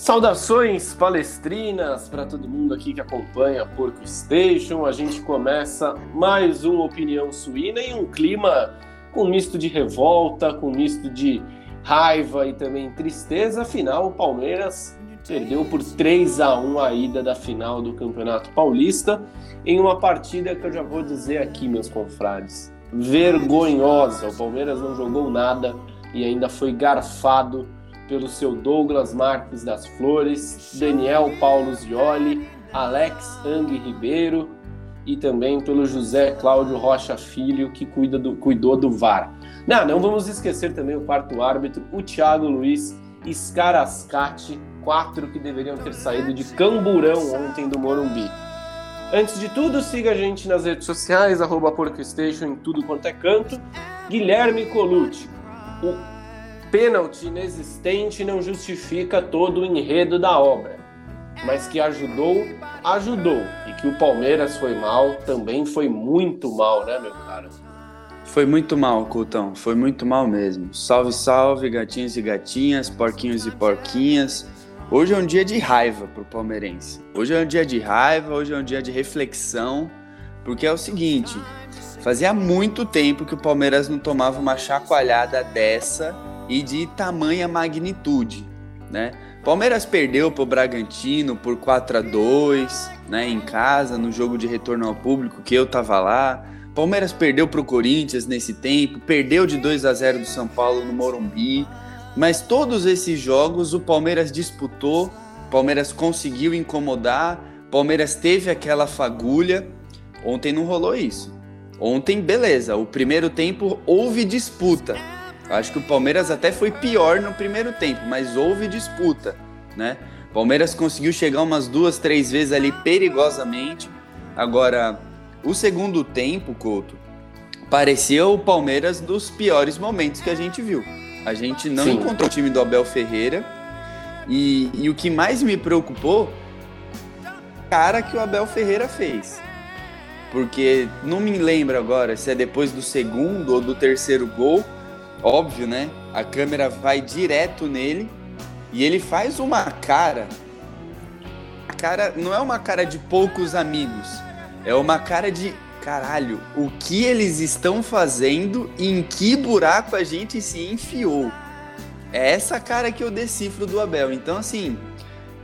Saudações palestrinas para todo mundo aqui que acompanha Porco Station. A gente começa mais uma opinião suína em um clima com misto de revolta, com misto de raiva e também tristeza. Afinal, o Palmeiras perdeu por 3 a 1 a ida da final do Campeonato Paulista em uma partida que eu já vou dizer aqui, meus confrades, vergonhosa. O Palmeiras não jogou nada e ainda foi garfado pelo seu Douglas Marques das Flores, Daniel Paulo Zioli, Alex Ang Ribeiro e também pelo José Cláudio Rocha Filho, que cuida do, cuidou do VAR. Não, não vamos esquecer também o quarto árbitro, o Thiago Luiz Scarascati, quatro que deveriam ter saído de Camburão ontem do Morumbi. Antes de tudo, siga a gente nas redes sociais, arroba em tudo quanto é canto. Guilherme Colucci, o pênalti inexistente não justifica todo o enredo da obra, mas que ajudou, ajudou. E que o Palmeiras foi mal, também foi muito mal, né, meu cara? Foi muito mal, Coutão, foi muito mal mesmo. Salve, salve, gatinhos e gatinhas, porquinhos e porquinhas. Hoje é um dia de raiva pro palmeirense. Hoje é um dia de raiva, hoje é um dia de reflexão, porque é o seguinte, fazia muito tempo que o Palmeiras não tomava uma chacoalhada dessa e de tamanha magnitude, né? Palmeiras perdeu para o Bragantino por 4 a 2, né, em casa, no jogo de retorno ao público que eu tava lá. Palmeiras perdeu para o Corinthians nesse tempo, perdeu de 2 a 0 do São Paulo no Morumbi, mas todos esses jogos o Palmeiras disputou, Palmeiras conseguiu incomodar, Palmeiras teve aquela fagulha. Ontem não rolou isso. Ontem, beleza, o primeiro tempo houve disputa, Acho que o Palmeiras até foi pior no primeiro tempo, mas houve disputa, né? O Palmeiras conseguiu chegar umas duas, três vezes ali perigosamente. Agora, o segundo tempo, Couto, parecia o Palmeiras dos piores momentos que a gente viu. A gente não Sim. encontrou o time do Abel Ferreira. E, e o que mais me preocupou, cara que o Abel Ferreira fez. Porque não me lembro agora se é depois do segundo ou do terceiro gol óbvio, né? A câmera vai direto nele e ele faz uma cara. A cara não é uma cara de poucos amigos, é uma cara de caralho, o que eles estão fazendo e em que buraco a gente se enfiou. É essa cara que eu decifro do Abel. Então, assim,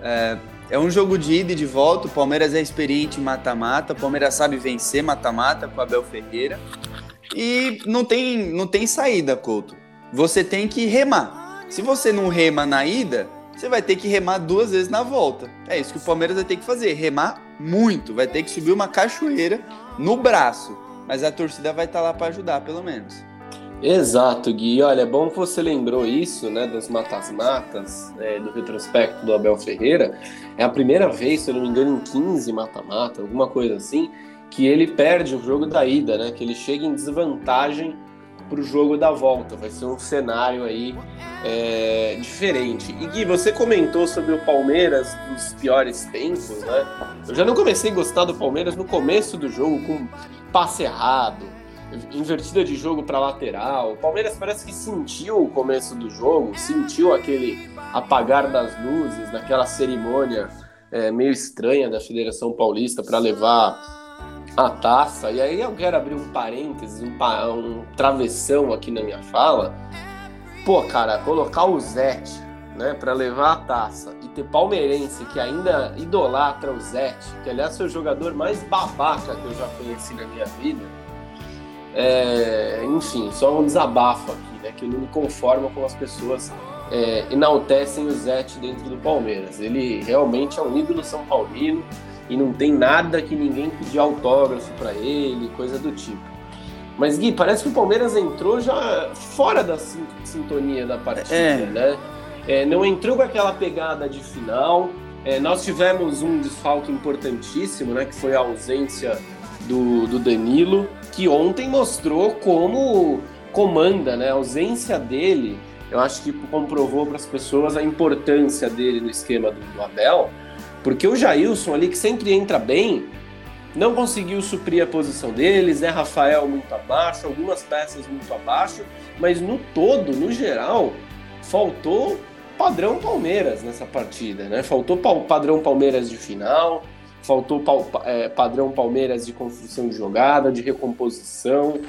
é, é um jogo de ida e de volta. O Palmeiras é experiente mata-mata. O Palmeiras sabe vencer mata-mata com o Abel Ferreira. E não tem, não tem saída, Couto. Você tem que remar. Se você não rema na ida, você vai ter que remar duas vezes na volta. É isso que o Palmeiras vai ter que fazer, remar muito, vai ter que subir uma cachoeira no braço. Mas a torcida vai estar tá lá para ajudar, pelo menos. Exato, Gui. Olha, é bom que você lembrou isso, né, das matas-matas, é, do retrospecto do Abel Ferreira. É a primeira vez, se eu não me engano, em 15 mata-mata, alguma coisa assim, que ele perde o jogo da ida, né? Que ele chega em desvantagem para o jogo da volta. Vai ser um cenário aí é, diferente. E Gui, você comentou sobre o Palmeiras dos piores tempos, né? Eu já não comecei a gostar do Palmeiras no começo do jogo com passe errado, invertida de jogo para lateral. O Palmeiras parece que sentiu o começo do jogo, sentiu aquele apagar das luzes, naquela cerimônia é, meio estranha da Federação Paulista para levar a taça, e aí eu quero abrir um parênteses, um, um travessão aqui na minha fala. Pô, cara, colocar o Zete, né, para levar a taça e ter palmeirense que ainda idolatra o Zete, que aliás foi o jogador mais babaca que eu já conheci na minha vida. É, enfim, só um desabafo aqui, né, que eu não me conformo com as pessoas é, enaltecem o Zete dentro do Palmeiras. Ele realmente é um ídolo são paulino e não tem nada que ninguém pedir autógrafo para ele, coisa do tipo. Mas Gui, parece que o Palmeiras entrou já fora da sintonia da partida, é. né? É, não entrou com aquela pegada de final. É, nós tivemos um desfalque importantíssimo, né? Que foi a ausência do, do Danilo, que ontem mostrou como comanda, né? A ausência dele, eu acho que comprovou para as pessoas a importância dele no esquema do, do Abel porque o Jailson ali, que sempre entra bem, não conseguiu suprir a posição deles, né? Rafael muito abaixo, algumas peças muito abaixo, mas no todo, no geral, faltou padrão Palmeiras nessa partida, né? Faltou padrão Palmeiras de final, faltou é, padrão Palmeiras de construção de jogada, de recomposição,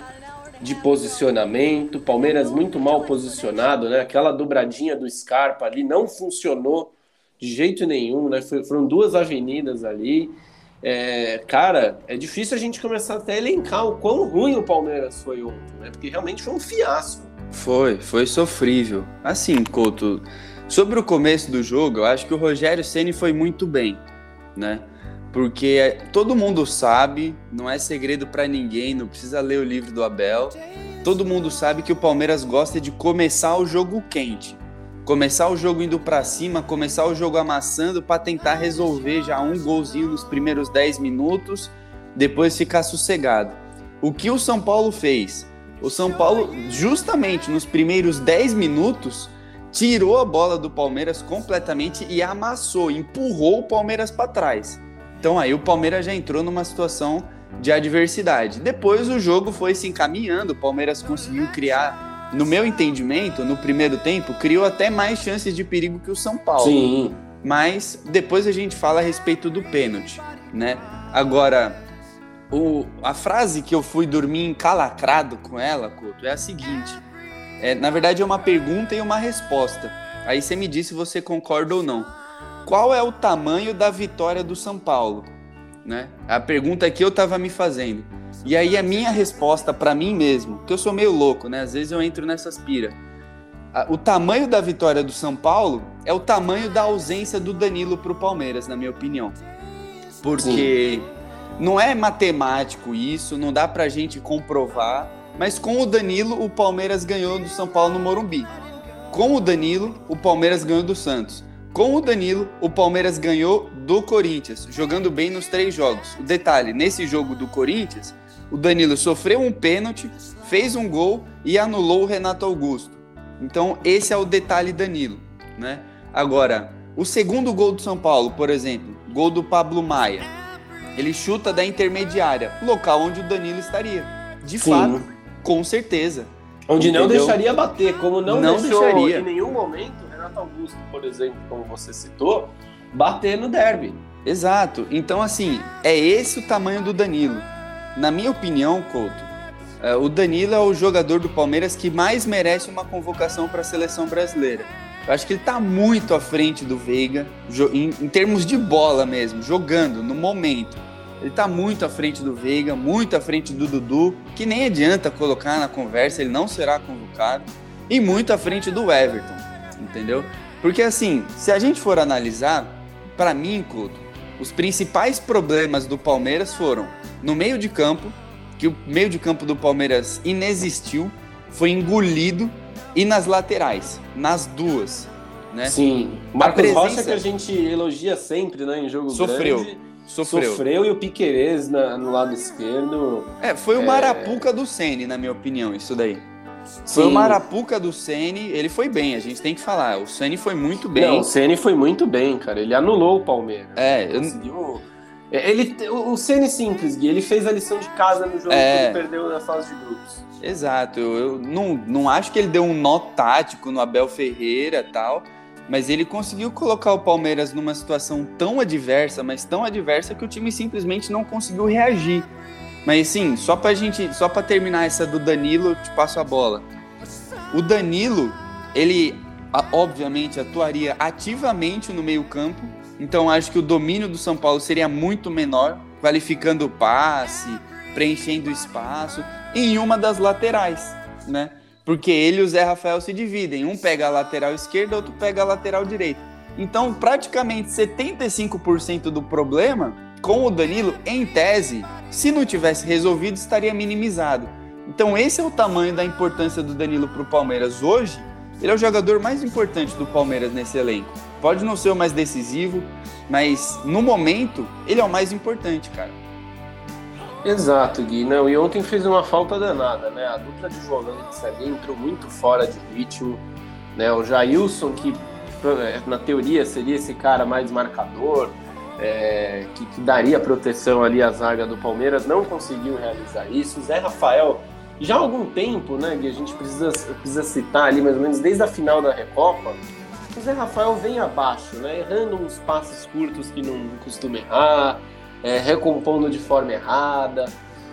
de posicionamento. Palmeiras muito mal posicionado, né? Aquela dobradinha do Scarpa ali não funcionou de jeito nenhum, né? Foram duas avenidas ali. É, cara, é difícil a gente começar até a elencar o quão ruim o Palmeiras foi ontem, né? Porque realmente foi um fiasco. Foi, foi sofrível. Assim, Couto, sobre o começo do jogo, eu acho que o Rogério Ceni foi muito bem, né? Porque todo mundo sabe, não é segredo para ninguém, não precisa ler o livro do Abel. Todo mundo sabe que o Palmeiras gosta de começar o jogo quente começar o jogo indo para cima, começar o jogo amassando para tentar resolver já um golzinho nos primeiros 10 minutos, depois ficar sossegado. O que o São Paulo fez? O São Paulo, justamente nos primeiros 10 minutos, tirou a bola do Palmeiras completamente e amassou, empurrou o Palmeiras para trás. Então aí o Palmeiras já entrou numa situação de adversidade. Depois o jogo foi se encaminhando, o Palmeiras conseguiu criar no meu entendimento, no primeiro tempo, criou até mais chances de perigo que o São Paulo. Sim. Mas depois a gente fala a respeito do pênalti, né? Agora, o, a frase que eu fui dormir encalacrado com ela, Couto, é a seguinte. É, na verdade, é uma pergunta e uma resposta. Aí você me diz se você concorda ou não. Qual é o tamanho da vitória do São Paulo? Né? A pergunta que eu estava me fazendo. E aí a minha resposta para mim mesmo, que eu sou meio louco, né? Às vezes eu entro nessas pira. O tamanho da vitória do São Paulo é o tamanho da ausência do Danilo para o Palmeiras, na minha opinião. Porque Sim. não é matemático isso, não dá pra gente comprovar, mas com o Danilo o Palmeiras ganhou do São Paulo no Morumbi. Com o Danilo, o Palmeiras ganhou do Santos. Com o Danilo, o Palmeiras ganhou do Corinthians, jogando bem nos três jogos. O detalhe, nesse jogo do Corinthians, o Danilo sofreu um pênalti, fez um gol e anulou o Renato Augusto. Então, esse é o detalhe Danilo, né? Agora, o segundo gol do São Paulo, por exemplo, gol do Pablo Maia. Ele chuta da intermediária, local onde o Danilo estaria. De Sim. fato, com certeza. Onde Entendeu? não deixaria bater, como não, não deixou deixaria. em nenhum momento Renato Augusto, por exemplo, como você citou, bater no derby. Exato. Então, assim, é esse o tamanho do Danilo. Na minha opinião, Couto, é, o Danilo é o jogador do Palmeiras que mais merece uma convocação para a seleção brasileira. Eu acho que ele está muito à frente do Veiga, em, termos de bola mesmo, jogando no momento. Ele está muito à frente do Veiga, muito à frente do Dudu, que nem adianta colocar na conversa, ele não será convocado, e muito à frente do Everton, entendeu? Porque assim, se a gente for analisar, para mim, Couto, os principais problemas do Palmeiras foram no meio de campo, que o meio de campo do Palmeiras inexistiu, foi engolido, e nas laterais, nas duas. Né? Sim, Marcos presença... Rocha que a gente elogia sempre né, em jogo sofreu. grande. Sofreu. Sofreu e o Piquerez na, no lado esquerdo. É, foi o é... Marapuca do Sene, na minha opinião, isso daí. Sim. Foi o Marapuca do Ceni, ele foi bem, a gente tem que falar. O Ceni foi muito bem. Não, o Ceni foi muito bem, cara. Ele anulou o Palmeiras. É, ele conseguiu. É, ele, o Ceni simples, Gui, ele fez a lição de casa no jogo é... que ele perdeu na fase de grupos. Exato, eu, eu não, não acho que ele deu um nó tático no Abel Ferreira tal, mas ele conseguiu colocar o Palmeiras numa situação tão adversa, mas tão adversa que o time simplesmente não conseguiu reagir. Mas sim, só pra gente, só para terminar essa do Danilo, te passo a bola. O Danilo, ele obviamente atuaria ativamente no meio-campo, então acho que o domínio do São Paulo seria muito menor, qualificando o passe, preenchendo espaço em uma das laterais, né? Porque ele e o Zé Rafael se dividem, um pega a lateral esquerda, outro pega a lateral direita. Então, praticamente 75% do problema com o Danilo, em tese, se não tivesse resolvido, estaria minimizado. Então, esse é o tamanho da importância do Danilo para o Palmeiras hoje. Ele é o jogador mais importante do Palmeiras nesse elenco. Pode não ser o mais decisivo, mas no momento, ele é o mais importante, cara. Exato, Gui. Não, e ontem fez uma falta danada, né? A dupla de volantes ali entrou muito fora de ritmo. Né? O Jailson, que na teoria seria esse cara mais marcador, é, que, que, daria proteção ali à zaga do Palmeiras, não conseguiu realizar isso. Zé Rafael, já há algum tempo, né, que a gente precisa, precisa citar ali, mais ou menos desde a final da Recopa, o Zé Rafael vem abaixo, né? Errando uns passes curtos que não costuma errar, é, recompondo de forma errada,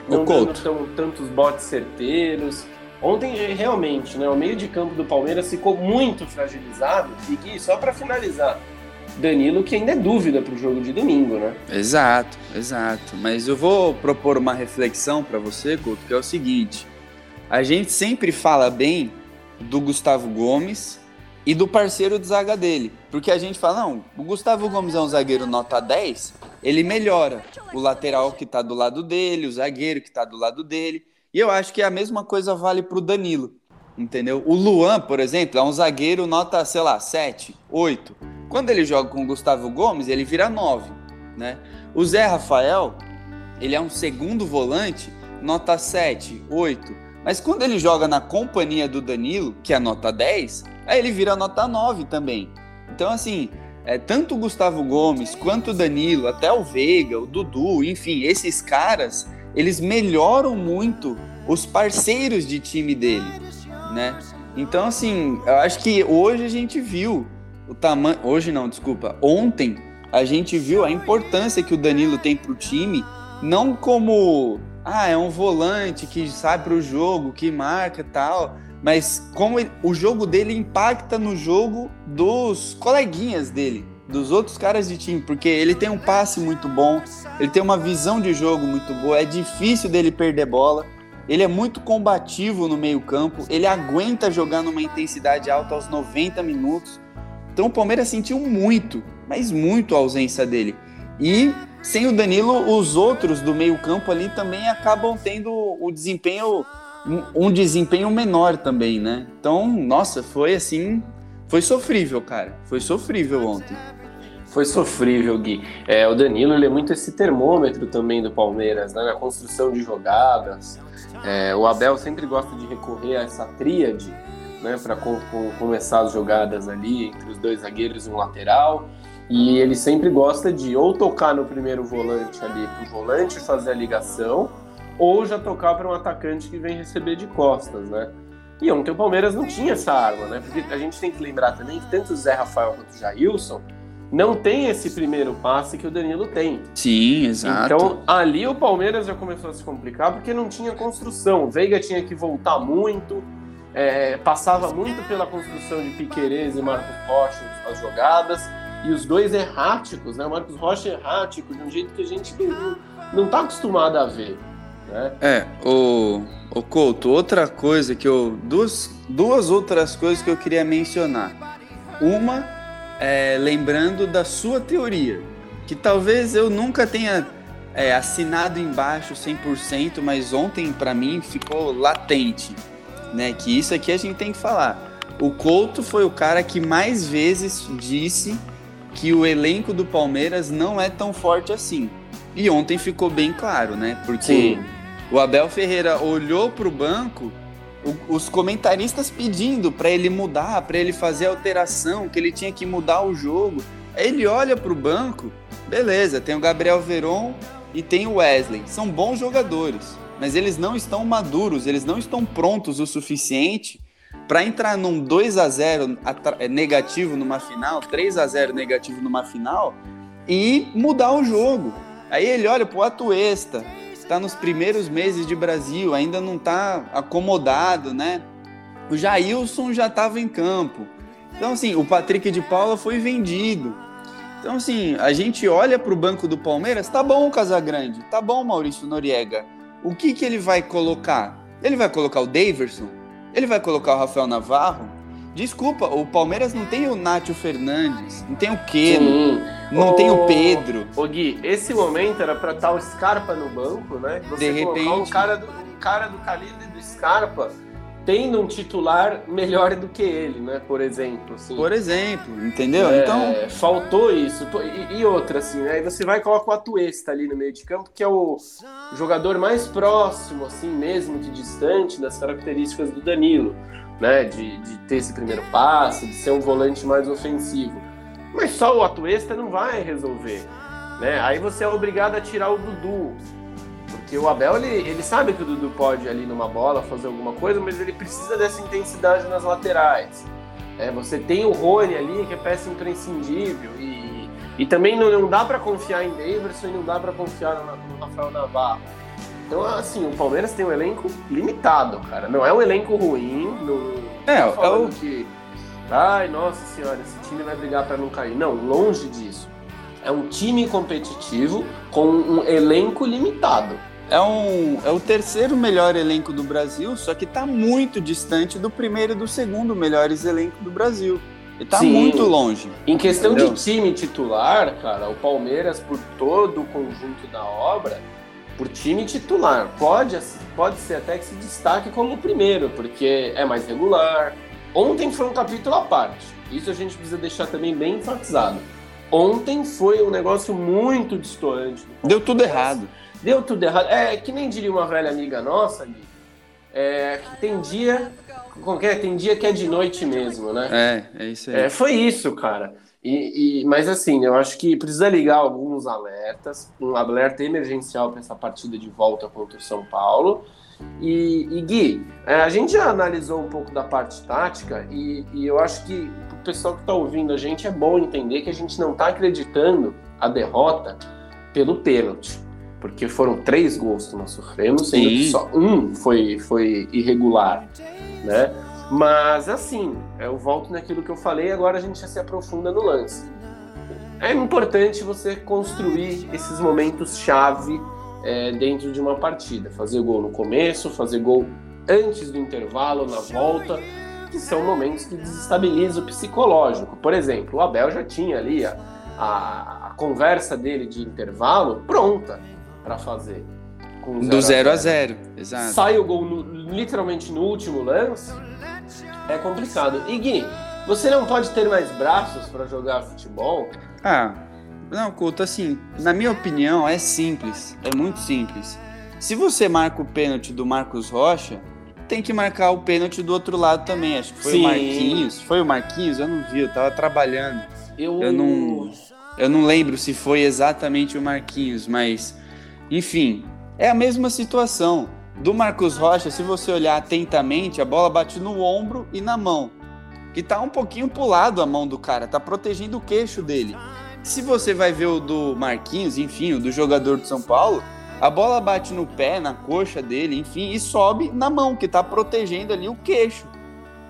não dando tão, tantos botes certeiros. Ontem, realmente, né, o meio de campo do Palmeiras ficou muito fragilizado. E Gui, só para finalizar, Danilo, que ainda é dúvida para o jogo de domingo, né? Exato, exato. Mas eu vou propor uma reflexão para você, Couto, que é o seguinte: a gente sempre fala bem do Gustavo Gomes e do parceiro de zaga dele. Porque a gente fala, não, o Gustavo Gomes é um zagueiro nota 10, ele melhora o lateral que está do lado dele, o zagueiro que está do lado dele. E eu acho que a mesma coisa vale para o Danilo, entendeu? O Luan, por exemplo, é um zagueiro nota, sei lá, 7, 8. Quando ele joga com o Gustavo Gomes, ele vira 9, né? O Zé Rafael, ele é um segundo volante, nota 7, 8. Mas quando ele joga na companhia do Danilo, que é nota 10, aí ele vira nota 9 também. Então, assim, é, tanto o Gustavo Gomes quanto o Danilo, até o Veiga, o Dudu, enfim, esses caras, eles melhoram muito os parceiros de time dele, né? Então, assim, eu acho que hoje a gente viu o tamanho. Hoje não, desculpa. Ontem a gente viu a importância que o Danilo tem para o time, não como ah, é um volante que sai para o jogo, que marca tal, mas como ele, o jogo dele impacta no jogo dos coleguinhas dele, dos outros caras de time, porque ele tem um passe muito bom, ele tem uma visão de jogo muito boa, é difícil dele perder bola, ele é muito combativo no meio-campo, ele aguenta jogar numa intensidade alta aos 90 minutos. Então o Palmeiras sentiu muito, mas muito a ausência dele. E sem o Danilo, os outros do meio-campo ali também acabam tendo o desempenho um desempenho menor também, né? Então, nossa, foi assim, foi sofrível, cara. Foi sofrível ontem. Foi sofrível, Gui. É, o Danilo ele é muito esse termômetro também do Palmeiras, né? Na construção de jogadas. É, o Abel sempre gosta de recorrer a essa tríade, né? Para com, com, começar as jogadas ali entre os dois zagueiros e um lateral. E ele sempre gosta de ou tocar no primeiro volante ali para o volante fazer a ligação, ou já tocar para um atacante que vem receber de costas, né? E ontem o Palmeiras não tinha essa arma, né? Porque a gente tem que lembrar também que tanto o Zé Rafael quanto o Jailson não tem esse primeiro passe que o Danilo tem. Sim, exato. Então ali o Palmeiras já começou a se complicar porque não tinha construção. O Veiga tinha que voltar muito, é, passava muito pela construção de Piquerez e Marcos Rocha as jogadas e os dois erráticos, né? O Marcos Rocha errático, de um jeito que a gente não está acostumado a ver. Né? É, o, o Couto, outra coisa que eu. Duas, duas outras coisas que eu queria mencionar. Uma é lembrando da sua teoria, que talvez eu nunca tenha é, assinado embaixo 100%, mas ontem para mim ficou latente, né? Que isso aqui a gente tem que falar. O Couto foi o cara que mais vezes disse que o elenco do Palmeiras não é tão forte assim. E ontem ficou bem claro, né? Porque Sim. o Abel Ferreira olhou para o banco, os comentaristas pedindo para ele mudar, para ele fazer alteração, que ele tinha que mudar o jogo. Aí ele olha para o banco, beleza, tem o Gabriel Veron e tem o Wesley. São bons jogadores, mas eles não estão maduros, eles não estão prontos o suficiente para entrar num 2 a 0 é, negativo numa final, 3 a 0 negativo numa final e mudar o jogo. Aí ele olha pro Atuesta, está nos primeiros meses de Brasil, ainda não está acomodado, né? O Jailson já estava em campo. Então, assim, o Patrick de Paula foi vendido. Então, assim, a gente olha para o banco do Palmeiras, tá bom, Casagrande, tá bom, Maurício Noriega. O que, que ele vai colocar? Ele vai colocar o Daverson? Ele vai colocar o Rafael Navarro? Desculpa, o Palmeiras não tem o Nátio Fernandes, não tem o Keno, não tem o Pedro. Ô Gui, esse momento era pra estar o Scarpa no banco, né? Você De repente. Um cara do, um cara do calibre do Scarpa tendo um titular melhor do que ele, né? Por exemplo. Assim. Por exemplo, entendeu? É, então. Faltou isso. E, e, outra, assim, né? Aí você vai e coloca o Atuesta ali no meio de campo, que é o jogador mais próximo, assim, mesmo de distante, das características do Danilo, né? De, de ter esse primeiro passe, de ser um volante mais ofensivo. Mas só o Atuesta não vai resolver. Né? Aí você é obrigado a tirar o Dudu. Porque o Abel, ele, ele sabe que o Dudu pode ali numa bola fazer alguma coisa, mas ele precisa dessa intensidade nas laterais. É, você tem o Rony ali, que é peça imprescindível. E, e também não, não dá para confiar em Davidson e não dá para confiar no, no Rafael Navarro. Então, assim, o Palmeiras tem um elenco limitado, cara. Não é um elenco ruim. Não, é, é o que. Ai, nossa senhora, esse time vai brigar para não cair. Não, longe disso. É um time competitivo com um elenco limitado. É, um, é o terceiro melhor elenco do Brasil, só que está muito distante do primeiro e do segundo melhores elencos do Brasil. E tá Sim. muito longe. Em questão entendeu? de time titular, cara, o Palmeiras, por todo o conjunto da obra, por time titular, pode, pode ser até que se destaque como o primeiro, porque é mais regular. Ontem foi um capítulo à parte. Isso a gente precisa deixar também bem enfatizado. Ontem foi um negócio muito distante. Deu tudo errado. Deu tudo errado. É que nem diria uma velha amiga nossa, Gui, é, que tem dia. Qualquer, tem dia que é de noite mesmo, né? É, é isso aí. É, foi isso, cara. E, e, mas assim, eu acho que precisa ligar alguns alertas, um alerta emergencial para essa partida de volta contra o São Paulo. E, e Gui, é, a gente já analisou um pouco da parte tática e, e eu acho que o pessoal que está ouvindo a gente é bom entender que a gente não está acreditando a derrota pelo pênalti porque foram três gols que nós sofremos, sendo que só um foi, foi irregular, né? Mas assim, eu volto naquilo que eu falei, agora a gente já se aprofunda no lance. É importante você construir esses momentos chave é, dentro de uma partida, fazer gol no começo, fazer gol antes do intervalo, na volta, que são momentos que desestabilizam o psicológico. Por exemplo, o Abel já tinha ali a, a, a conversa dele de intervalo pronta para fazer. Zero Do 0 a 0, exato. Sai o gol no, literalmente no último lance, é complicado. E Gui, você não pode ter mais braços para jogar futebol? Ah, não, Couto, assim, na minha opinião é simples, é muito simples. Se você marca o pênalti do Marcos Rocha, tem que marcar o pênalti do outro lado também. Acho que foi Sim. o Marquinhos. Foi o Marquinhos? Eu não vi, eu tava trabalhando. Eu... eu não. Eu não lembro se foi exatamente o Marquinhos, mas enfim, é a mesma situação. Do Marcos Rocha, se você olhar atentamente, a bola bate no ombro e na mão. Que tá um pouquinho pulado a mão do cara, tá protegendo o queixo dele. Se você vai ver o do Marquinhos, enfim, o do jogador de São Paulo, a bola bate no pé, na coxa dele, enfim, e sobe na mão, que tá protegendo ali o queixo.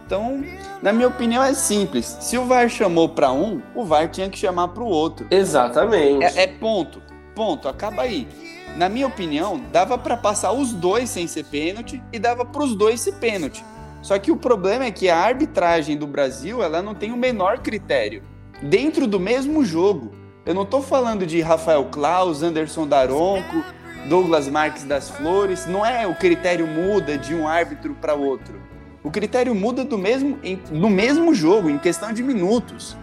Então, na minha opinião, é simples. Se o VAR chamou para um, o VAR tinha que chamar para o outro. Exatamente. É, é, ponto. Ponto. Acaba aí na minha opinião, dava para passar os dois sem ser pênalti e dava para os dois ser pênalti. Só que o problema é que a arbitragem do Brasil ela não tem o menor critério. Dentro do mesmo jogo, eu não estou falando de Rafael Klaus, Anderson Daronco, Douglas Marques das Flores, não é o critério muda de um árbitro para outro. O critério muda do mesmo, no mesmo jogo, em questão de minutos.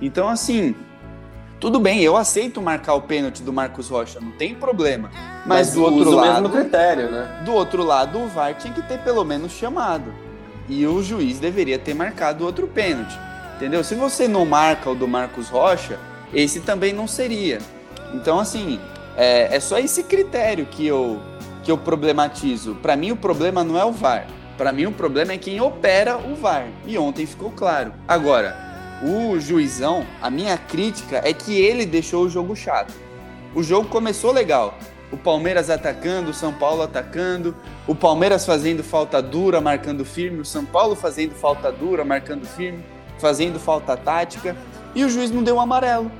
Então, assim, tudo bem, eu aceito marcar o pênalti do Marcos Rocha, não tem problema. Mas, Mas do outro lado. mesmo critério, né? Do outro lado, o VAR tinha que ter pelo menos chamado. E o juiz deveria ter marcado outro pênalti. Entendeu? Se você não marca o do Marcos Rocha, esse também não seria. Então, assim, é, é só esse critério que eu, que eu problematizo. Para mim, o problema não é o VAR. Para mim, o problema é quem opera o VAR. E ontem ficou claro. Agora, o juizão, a minha crítica é que ele deixou o jogo chato. O jogo começou legal. O Palmeiras atacando, o São Paulo atacando, o Palmeiras fazendo falta dura, marcando firme, o São Paulo fazendo falta dura, marcando firme, fazendo falta tática, e o juiz não deu um amarelo.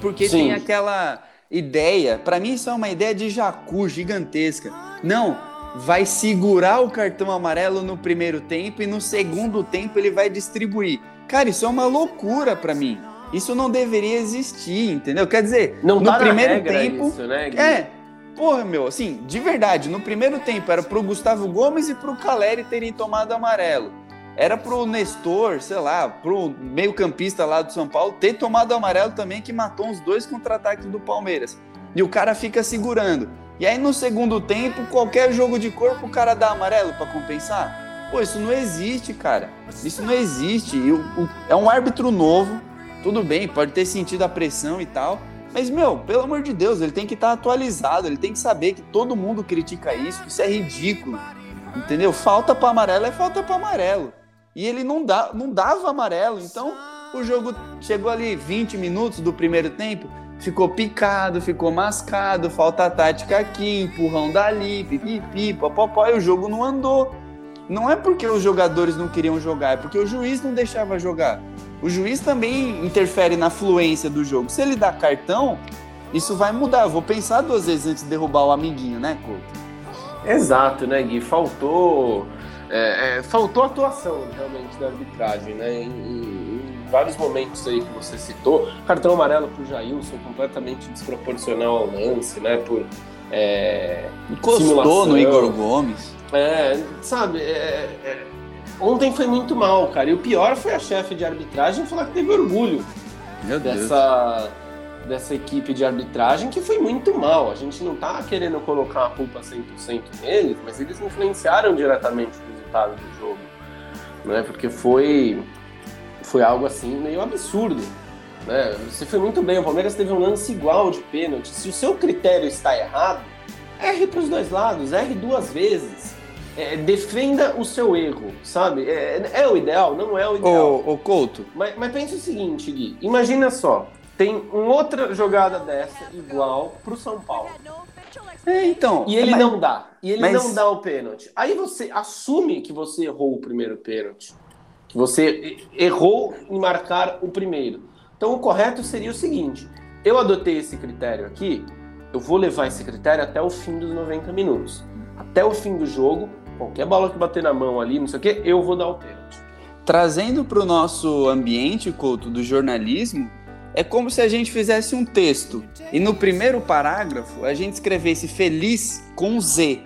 Porque Sim. tem aquela ideia, para mim isso é uma ideia de jacu gigantesca. Não, vai segurar o cartão amarelo no primeiro tempo e no segundo tempo ele vai distribuir. Cara, isso é uma loucura para mim. Isso não deveria existir, entendeu? Quer dizer, não no tá primeiro tempo. Isso, né, é. Porra, meu, assim, de verdade, no primeiro tempo era pro Gustavo Gomes e pro Caleri terem tomado amarelo. Era pro Nestor, sei lá, pro meio-campista lá do São Paulo ter tomado amarelo também, que matou os dois contra-ataques do Palmeiras. E o cara fica segurando. E aí no segundo tempo, qualquer jogo de corpo, o cara dá amarelo para compensar. Pô, isso não existe, cara. Isso não existe. É um árbitro novo, tudo bem, pode ter sentido a pressão e tal. Mas, meu, pelo amor de Deus, ele tem que estar tá atualizado, ele tem que saber que todo mundo critica isso, isso é ridículo. Entendeu? Falta para amarelo é falta para amarelo. E ele não, dá, não dava amarelo. Então, o jogo chegou ali 20 minutos do primeiro tempo, ficou picado, ficou mascado, falta tática aqui, empurrão dali, pipipi, popopó, e o jogo não andou. Não é porque os jogadores não queriam jogar, é porque o juiz não deixava jogar. O juiz também interfere na fluência do jogo. Se ele dá cartão, isso vai mudar. Eu vou pensar duas vezes antes de derrubar o amiguinho, né, Couto? Exato, né, Gui? Faltou, é, é, faltou atuação realmente da arbitragem, né? Em, em, em, vários momentos aí que você citou, cartão amarelo pro Jailson completamente desproporcional ao lance, né? Por é, encostou no Igor Gomes. É, sabe? É, é, ontem foi muito mal, cara. E o pior foi a chefe de arbitragem falar que teve orgulho Meu dessa. Deus dessa equipe de arbitragem que foi muito mal. A gente não está querendo colocar a culpa 100% neles, mas eles influenciaram diretamente o resultado do jogo, né? Porque foi foi algo assim meio absurdo, né? Você foi muito bem, o Palmeiras teve um lance igual de pênalti. Se o seu critério está errado, erre para os dois lados, erre duas vezes. É, defenda o seu erro, sabe? É, é, o ideal? Não é o ideal. Ô, ô Couto. Mas, mas pensa o seguinte, Gui. Imagina só tem uma outra jogada dessa igual pro São Paulo. É, então. E ele mas, não dá. E ele mas... não dá o pênalti. Aí você assume que você errou o primeiro pênalti. Que você errou em marcar o primeiro. Então o correto seria o seguinte: eu adotei esse critério aqui, eu vou levar esse critério até o fim dos 90 minutos. Até o fim do jogo, qualquer bola que bater na mão ali, não sei o quê, eu vou dar o pênalti. Trazendo para o nosso ambiente, Couto, do jornalismo, é como se a gente fizesse um texto e no primeiro parágrafo a gente escrevesse feliz com Z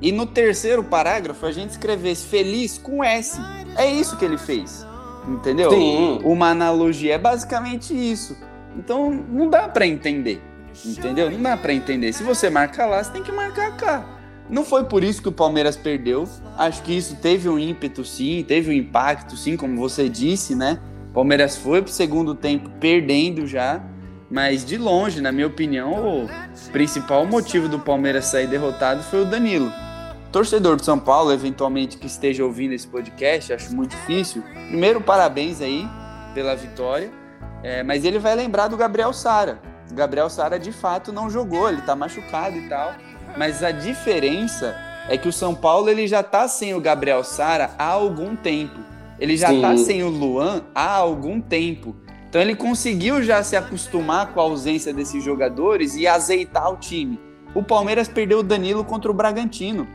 e no terceiro parágrafo a gente escrevesse feliz com S. É isso que ele fez. Entendeu? Sim. Uma analogia é basicamente isso. Então não dá para entender. Entendeu? Não dá para entender. Se você marcar lá, você tem que marcar cá. Não foi por isso que o Palmeiras perdeu. Acho que isso teve um ímpeto, sim, teve um impacto, sim, como você disse, né? Palmeiras foi pro segundo tempo perdendo já, mas de longe, na minha opinião, o principal motivo do Palmeiras sair derrotado foi o Danilo. Torcedor de São Paulo, eventualmente que esteja ouvindo esse podcast, acho muito difícil. Primeiro, parabéns aí pela vitória, é, mas ele vai lembrar do Gabriel Sara. O Gabriel Sara de fato não jogou, ele tá machucado e tal, mas a diferença é que o São Paulo ele já tá sem o Gabriel Sara há algum tempo. Ele já está sem o Luan há algum tempo. Então ele conseguiu já se acostumar com a ausência desses jogadores e azeitar o time. O Palmeiras perdeu o Danilo contra o Bragantino.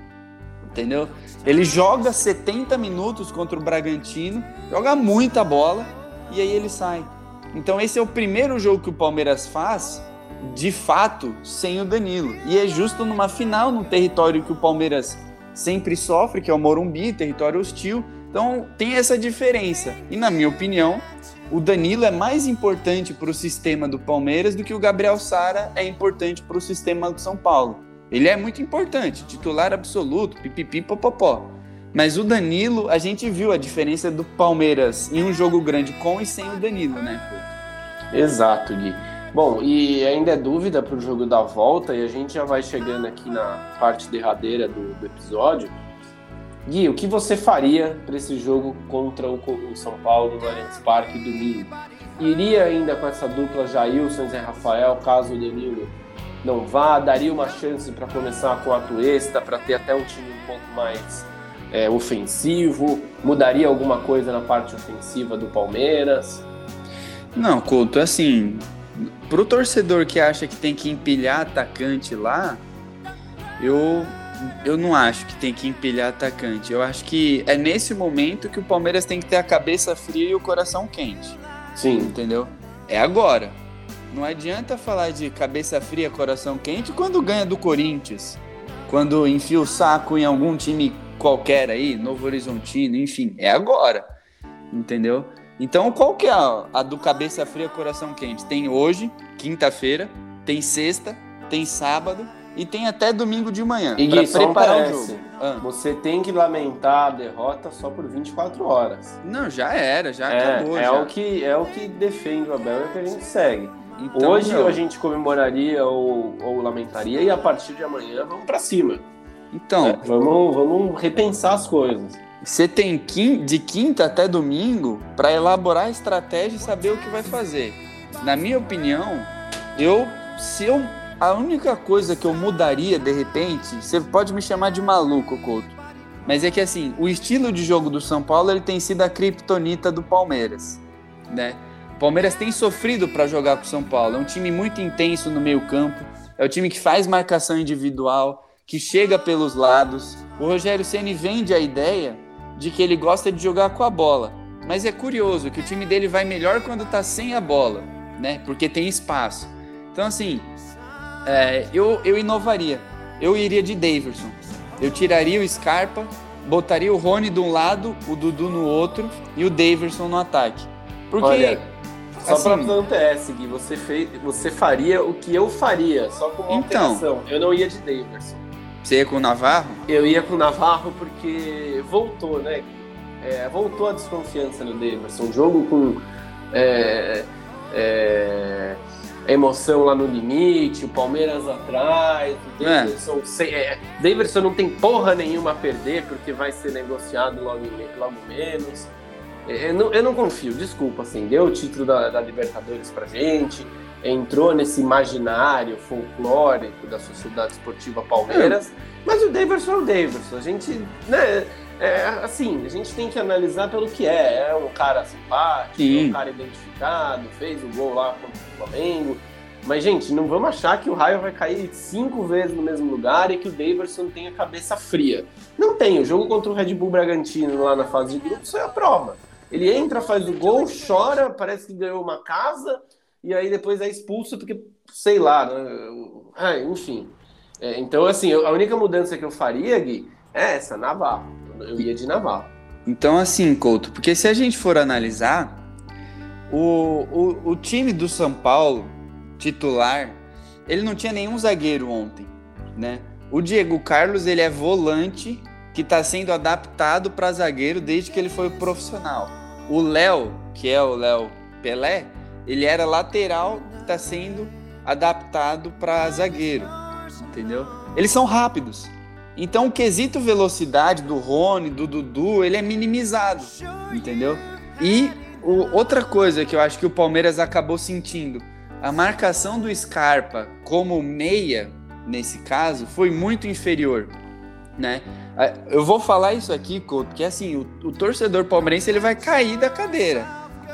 Entendeu? Ele joga 70 minutos contra o Bragantino, joga muita bola e aí ele sai. Então esse é o primeiro jogo que o Palmeiras faz, de fato, sem o Danilo. E é justo numa final, num território que o Palmeiras sempre sofre, que é o Morumbi, território hostil. Então tem essa diferença. E na minha opinião, o Danilo é mais importante para o sistema do Palmeiras do que o Gabriel Sara é importante para o sistema do São Paulo. Ele é muito importante, titular absoluto, pipipi popopó. Mas o Danilo, a gente viu a diferença do Palmeiras em um jogo grande com e sem o Danilo, né? Exato, Gui. Bom, e ainda é dúvida para o jogo da volta, e a gente já vai chegando aqui na parte derradeira do, do episódio. Gui, o que você faria para esse jogo contra o, São Paulo no Allianz Parque domingo? Iria ainda com essa dupla Jailson e Zé Rafael, caso o Danilo não vá? Daria uma chance para começar com a Tuesta, para ter até um time um pouco mais é, ofensivo? Mudaria alguma coisa na parte ofensiva do Palmeiras? Não, Couto, assim, pro torcedor que acha que tem que empilhar atacante lá, eu eu não acho que tem que empilhar atacante. Eu acho que é nesse momento que o Palmeiras tem que ter a cabeça fria e o coração quente. Sim. Entendeu? É agora. Não adianta falar de cabeça fria, coração quente quando ganha do Corinthians. Quando enfia o saco em algum time qualquer aí, Novo Horizontino, enfim. É agora. Entendeu? Então, qual que é a, a do cabeça fria, coração quente? Tem hoje, quinta-feira, tem sexta, tem sábado e tem até domingo de manhã para preparar o jogo. Ah. Você tem que lamentar a derrota só por 24 horas. Não, já era, já é, acabou. É já. o que é o que defende o Abel, é o que a gente segue. Então, Hoje não. a gente comemoraria ou, ou, lamentaria e a partir de amanhã vamos para cima. Então, é, vamos, vamos repensar as coisas. você tem de quinta até domingo para elaborar a estratégia e saber o que vai fazer. Na minha opinião, eu se eu a única coisa que eu mudaria de repente, você pode me chamar de maluco, Couto, mas é que assim, o estilo de jogo do São Paulo ele tem sido a criptonita do Palmeiras, né? O Palmeiras tem sofrido para jogar com o São Paulo. É um time muito intenso no meio-campo, é o time que faz marcação individual, que chega pelos lados. O Rogério Ceni vende a ideia de que ele gosta de jogar com a bola. Mas é curioso que o time dele vai melhor quando está sem a bola, né? Porque tem espaço. Então, assim, é, eu, eu inovaria. Eu iria de Daverson. Eu tiraria o Scarpa, botaria o Rony de um lado, o Dudu no outro e o Daverson no ataque. Porque. Olha, só assim, pra fazer um TS, Gui, você, fez, você faria o que eu faria, só com uma então, alteração. Eu não ia de Daverson. Você ia com o Navarro? Eu ia com o Navarro porque voltou, né? É, voltou a desconfiança no Davidson. Um jogo com é, é, emoção lá no limite, o Palmeiras atrás, o Davidson, é. Davidson não tem porra nenhuma a perder porque vai ser negociado logo, logo menos. É, eu não, eu não confio, desculpa, assim, deu o título da, da Libertadores pra gente, entrou nesse imaginário folclórico da Sociedade Esportiva Palmeiras, mas o Daverson é o Daverson. A gente, né, é, assim, a gente tem que analisar pelo que é. É um cara simpático, é um cara identificado, fez o gol lá contra o Flamengo. Mas, gente, não vamos achar que o raio vai cair cinco vezes no mesmo lugar e que o Daverson tem a cabeça fria. Não tem. O jogo contra o Red Bull Bragantino lá na fase de grupos foi a prova. Ele entra, faz o gol, chora, parece que ganhou uma casa, e aí depois é expulso porque, sei lá, né? ah, enfim. É, então, assim, a única mudança que eu faria, Gui, é essa, Navarro. Eu ia de Navarro. Então, assim, Couto, porque se a gente for analisar, o, o, o time do São Paulo, titular, ele não tinha nenhum zagueiro ontem, né? O Diego Carlos, ele é volante que está sendo adaptado para zagueiro desde que ele foi profissional. O Léo, que é o Léo Pelé, ele era lateral, está sendo adaptado para zagueiro, entendeu? Eles são rápidos. Então o quesito velocidade do Rony, do Dudu, ele é minimizado, entendeu? E o, outra coisa que eu acho que o Palmeiras acabou sentindo, a marcação do Scarpa como meia, nesse caso, foi muito inferior, né? Eu vou falar isso aqui, Couto, que assim, o, o torcedor palmeirense ele vai cair da cadeira.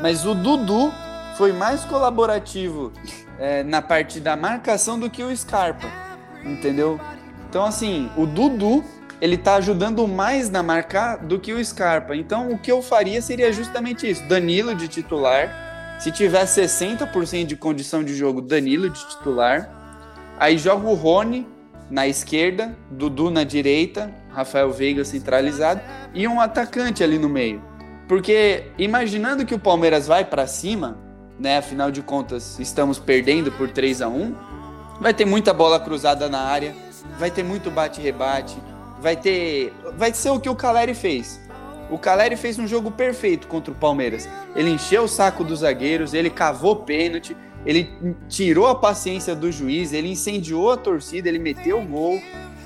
Mas o Dudu foi mais colaborativo é, na parte da marcação do que o Scarpa, entendeu? Então, assim, o Dudu ele tá ajudando mais na marcar do que o Scarpa. Então, o que eu faria seria justamente isso: Danilo de titular. Se tiver 60% de condição de jogo, Danilo de titular. Aí joga o Rony na esquerda, Dudu na direita, Rafael Veiga centralizado e um atacante ali no meio. Porque imaginando que o Palmeiras vai para cima, né? Afinal de contas, estamos perdendo por 3 a 1 Vai ter muita bola cruzada na área, vai ter muito bate-rebate, vai ter. Vai ser o que o Caleri fez. O Caleri fez um jogo perfeito contra o Palmeiras. Ele encheu o saco dos zagueiros, ele cavou pênalti, ele tirou a paciência do juiz, ele incendiou a torcida, ele meteu o gol,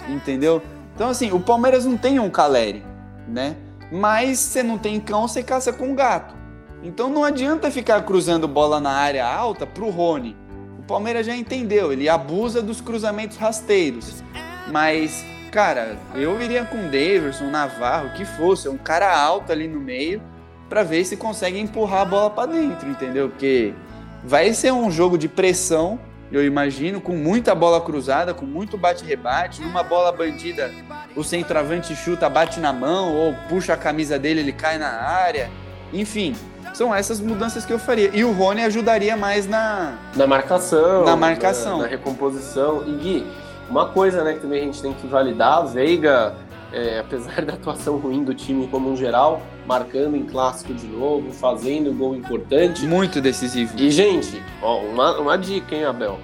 entendeu? Então, assim, o Palmeiras não tem um Caleri, né? Mas você não tem cão, você caça com gato. Então não adianta ficar cruzando bola na área alta pro Rony. O Palmeiras já entendeu, ele abusa dos cruzamentos rasteiros. Mas, cara, eu iria com o Davidson, Navarro, que fosse, um cara alto ali no meio, para ver se consegue empurrar a bola para dentro, entendeu? Porque vai ser um jogo de pressão, eu imagino, com muita bola cruzada, com muito bate-rebate, uma bola bandida, o centroavante chuta, bate na mão ou puxa a camisa dele, ele cai na área. Enfim, são essas mudanças que eu faria. E o Rony ajudaria mais na... Na marcação. Na marcação. Na, na recomposição. E Gui, uma coisa né, que também a gente tem que validar, a Veiga, é, apesar da atuação ruim do time como um geral, marcando em clássico de novo, fazendo gol importante. Muito decisivo. E, gente, ó, uma, uma dica, hein, Abel?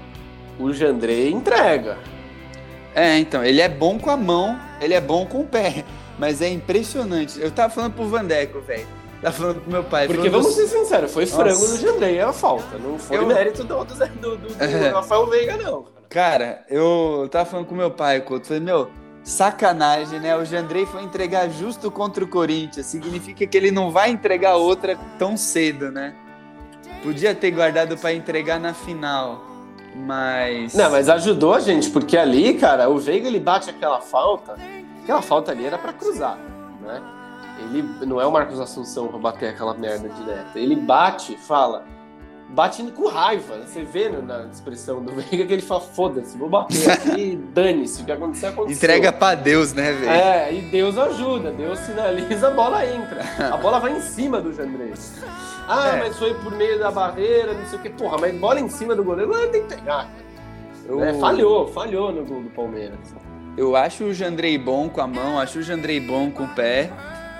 O Jandrei entrega. É, então, ele é bom com a mão, ele é bom com o pé. Mas é impressionante. Eu tava falando pro Vandeco, velho Tá falando pro meu pai. Porque vamos ser sinceros, foi frango Nossa. do Jandrei a falta. Não foi eu... mérito do, do, do, do é. Rafael Veiga, não. Cara, eu tava falando com meu pai, eu falei, meu, Sacanagem, né? O Jandrei foi entregar justo contra o Corinthians. Significa que ele não vai entregar outra tão cedo, né? Podia ter guardado para entregar na final. Mas. Não, mas ajudou a gente, porque ali, cara, o Veiga ele bate aquela falta. Aquela falta ali era para cruzar, né? Ele não é o Marcos Assunção pra bater aquela merda direta. Ele bate, fala, bate com raiva. Você vê na expressão do Veiga que ele fala: foda-se, vou bater aqui, dane-se, o que acontecer, aconteceu. Entrega pra Deus, né, velho? É, e Deus ajuda, Deus sinaliza, a bola entra. A bola vai em cima do Jandrei. Ah, é. mas foi por meio da barreira, não sei o que. Porra, mas bola em cima do goleiro, tem que pegar. Eu... É, falhou, falhou no gol do Palmeiras. Eu acho o Jandrei bom com a mão, acho o Jandrei bom com o pé,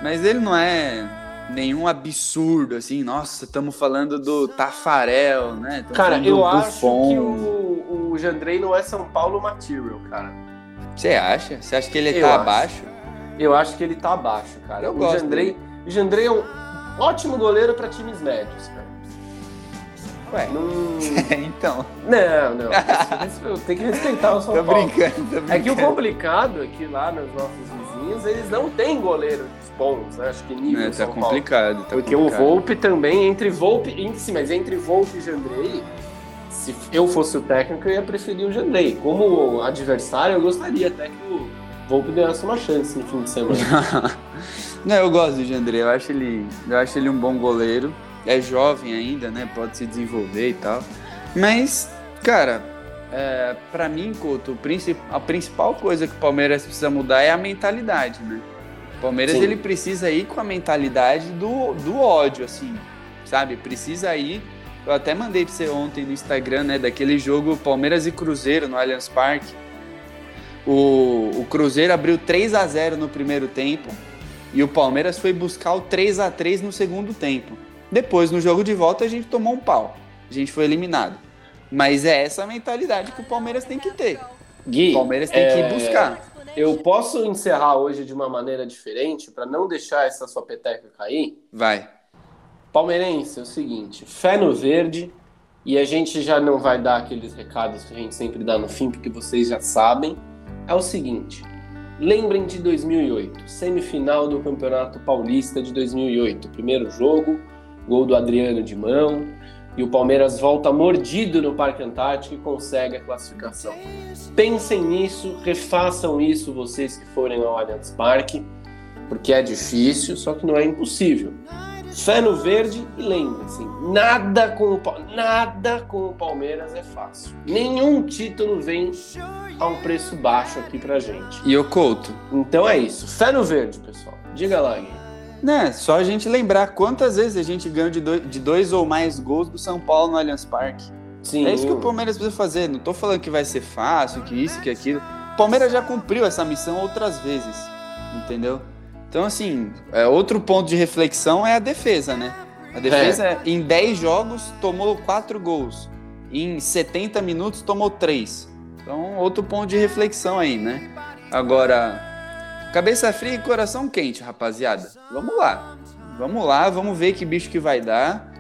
mas ele não é nenhum absurdo, assim, nossa, estamos falando do Tafarel, né? Tamo cara, eu acho que o, o Jandrei não é São Paulo material, cara. Você acha? Você acha que ele eu tá acho. abaixo? Eu acho que ele tá abaixo, cara. Eu o gosto Jandrei, o Jandrei é um ótimo goleiro para times médios, cara. Ué. Não... então. Não, não. Tem que respeitar o São tô Paulo. Brincando, tô brincando. É que o complicado é que lá nos nossos vizinhos eles não têm goleiros bons, né? Acho que nível é, tá São complicado, Paulo. Tá Porque complicado. o Volpe também, entre Volpe, sim, mas entre Volpe e Jandrei, se eu fosse o técnico, eu ia preferir o Jandrei. Como adversário, eu gostaria até que o Volpe desse uma chance no fim de semana. Não, eu gosto do Jandrei, eu acho ele, eu acho ele um bom goleiro. É jovem ainda, né? Pode se desenvolver e tal. Mas, cara, é, para mim, Couto, a principal coisa que o Palmeiras precisa mudar é a mentalidade, né? O Palmeiras Sim. ele precisa ir com a mentalidade do, do ódio, assim, sabe? Precisa ir. Eu até mandei pra você ontem no Instagram, né? Daquele jogo Palmeiras e Cruzeiro no Allianz Parque. O, o Cruzeiro abriu 3 a 0 no primeiro tempo e o Palmeiras foi buscar o 3 a 3 no segundo tempo. Depois, no jogo de volta, a gente tomou um pau. A gente foi eliminado. Mas é essa mentalidade que o Palmeiras tem que ter. Gui, o Palmeiras tem é... que ir buscar. Eu posso encerrar hoje de uma maneira diferente para não deixar essa sua peteca cair? Vai. Palmeirense, é o seguinte: fé no verde. E a gente já não vai dar aqueles recados que a gente sempre dá no fim, porque vocês já sabem. É o seguinte: Lembrem de 2008, semifinal do Campeonato Paulista de 2008. Primeiro jogo, gol do Adriano de mão, e o Palmeiras volta mordido no Parque Antártico e consegue a classificação. Pensem nisso, refaçam isso vocês que forem ao Allianz Parque, porque é difícil, só que não é impossível. Fé no verde e lembre-se, nada com o nada com o Palmeiras é fácil. Nenhum título vem a um preço baixo aqui pra gente. E o Couto? Então é isso. Fé no verde, pessoal. Diga lá, Gui. Né, só a gente lembrar quantas vezes a gente ganhou de dois, de dois ou mais gols do São Paulo no Allianz Parque. Sim. É isso que o Palmeiras precisa fazer. Não tô falando que vai ser fácil, que isso, que aquilo. O Palmeiras já cumpriu essa missão outras vezes. Entendeu? Então, assim, é, outro ponto de reflexão é a defesa, né? A defesa, é. em 10 jogos, tomou 4 gols. Em 70 minutos, tomou 3. Então, outro ponto de reflexão aí, né? Agora, cabeça fria e coração quente, rapaziada. Vamos lá. Vamos lá, vamos ver que bicho que vai dar.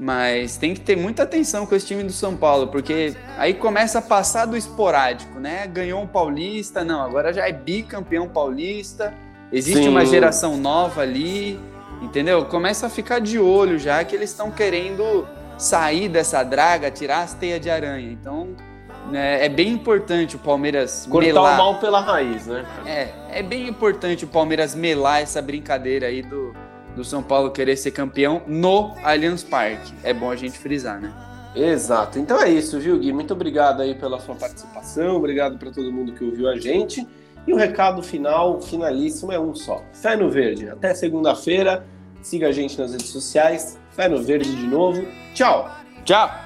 Mas tem que ter muita atenção com esse time do São Paulo, porque aí começa a passar do esporádico, né? Ganhou um paulista, não, agora já é bicampeão paulista Existe Sim. uma geração nova ali, entendeu? Começa a ficar de olho já que eles estão querendo sair dessa draga, tirar as teias de aranha. Então, né, é bem importante o Palmeiras Cortar melar. o mal pela raiz, né? É, é bem importante o Palmeiras melar essa brincadeira aí do, do São Paulo querer ser campeão no Allianz Parque. É bom a gente frisar, né? Exato. Então é isso, viu, Gui? Muito obrigado aí pela sua participação, obrigado para todo mundo que ouviu a gente. E o recado final, finalíssimo, é um só. Fé no Verde. Até segunda-feira. Siga a gente nas redes sociais. Fé no Verde de novo. Tchau. Tchau.